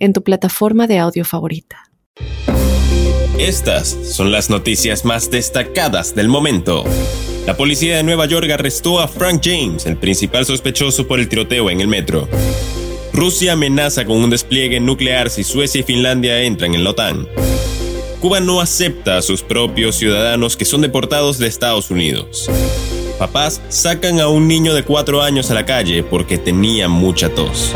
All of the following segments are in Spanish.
en tu plataforma de audio favorita. Estas son las noticias más destacadas del momento. La policía de Nueva York arrestó a Frank James, el principal sospechoso por el tiroteo en el metro. Rusia amenaza con un despliegue nuclear si Suecia y Finlandia entran en la OTAN. Cuba no acepta a sus propios ciudadanos que son deportados de Estados Unidos. Papás sacan a un niño de cuatro años a la calle porque tenía mucha tos.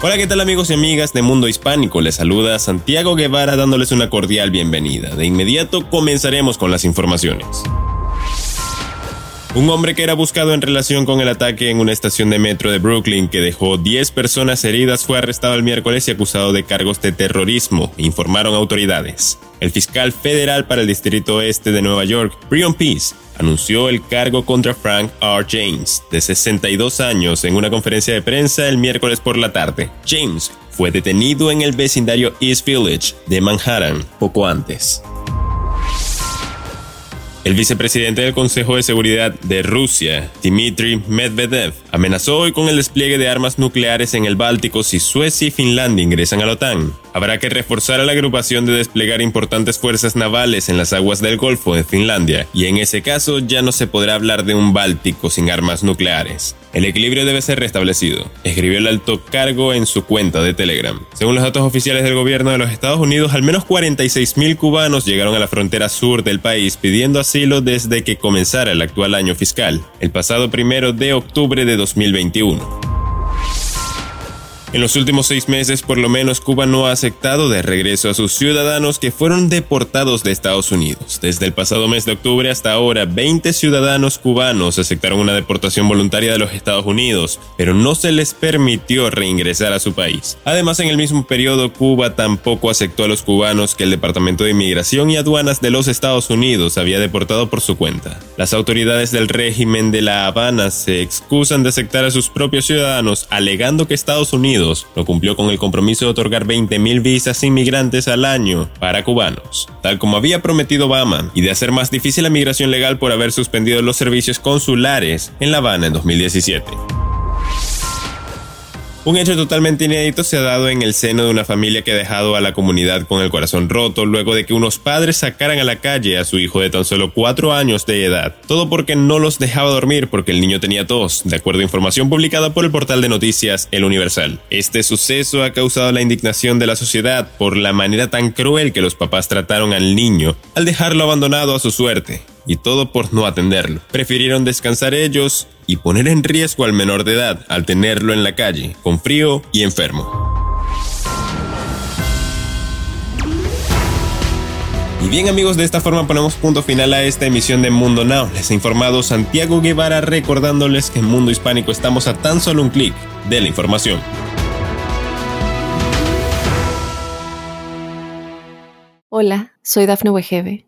Hola, ¿qué tal amigos y amigas de Mundo Hispánico? Les saluda Santiago Guevara dándoles una cordial bienvenida. De inmediato comenzaremos con las informaciones. Un hombre que era buscado en relación con el ataque en una estación de metro de Brooklyn que dejó 10 personas heridas fue arrestado el miércoles y acusado de cargos de terrorismo, informaron autoridades. El fiscal federal para el Distrito Oeste de Nueva York, Brian Peace, anunció el cargo contra Frank R. James, de 62 años, en una conferencia de prensa el miércoles por la tarde. James fue detenido en el vecindario East Village de Manhattan poco antes. El vicepresidente del Consejo de Seguridad de Rusia, Dmitry Medvedev, amenazó hoy con el despliegue de armas nucleares en el Báltico si Suecia y Finlandia ingresan a la OTAN. Habrá que reforzar a la agrupación de desplegar importantes fuerzas navales en las aguas del Golfo de Finlandia, y en ese caso ya no se podrá hablar de un Báltico sin armas nucleares. El equilibrio debe ser restablecido, escribió el alto cargo en su cuenta de Telegram. Según los datos oficiales del gobierno de los Estados Unidos, al menos 46.000 cubanos llegaron a la frontera sur del país pidiendo asilo desde que comenzara el actual año fiscal, el pasado primero de octubre de 2021. En los últimos seis meses, por lo menos, Cuba no ha aceptado de regreso a sus ciudadanos que fueron deportados de Estados Unidos. Desde el pasado mes de octubre hasta ahora, 20 ciudadanos cubanos aceptaron una deportación voluntaria de los Estados Unidos, pero no se les permitió reingresar a su país. Además, en el mismo periodo, Cuba tampoco aceptó a los cubanos que el Departamento de Inmigración y Aduanas de los Estados Unidos había deportado por su cuenta. Las autoridades del régimen de La Habana se excusan de aceptar a sus propios ciudadanos, alegando que Estados Unidos no cumplió con el compromiso de otorgar 20.000 visas inmigrantes al año para cubanos, tal como había prometido Obama, y de hacer más difícil la migración legal por haber suspendido los servicios consulares en La Habana en 2017. Un hecho totalmente inédito se ha dado en el seno de una familia que ha dejado a la comunidad con el corazón roto luego de que unos padres sacaran a la calle a su hijo de tan solo 4 años de edad. Todo porque no los dejaba dormir porque el niño tenía tos, de acuerdo a información publicada por el portal de noticias El Universal. Este suceso ha causado la indignación de la sociedad por la manera tan cruel que los papás trataron al niño al dejarlo abandonado a su suerte y todo por no atenderlo. Prefirieron descansar ellos y poner en riesgo al menor de edad al tenerlo en la calle, con frío y enfermo. Y bien amigos, de esta forma ponemos punto final a esta emisión de Mundo Now. Les ha informado Santiago Guevara recordándoles que en Mundo Hispánico estamos a tan solo un clic de la información. Hola, soy Dafne Wegebe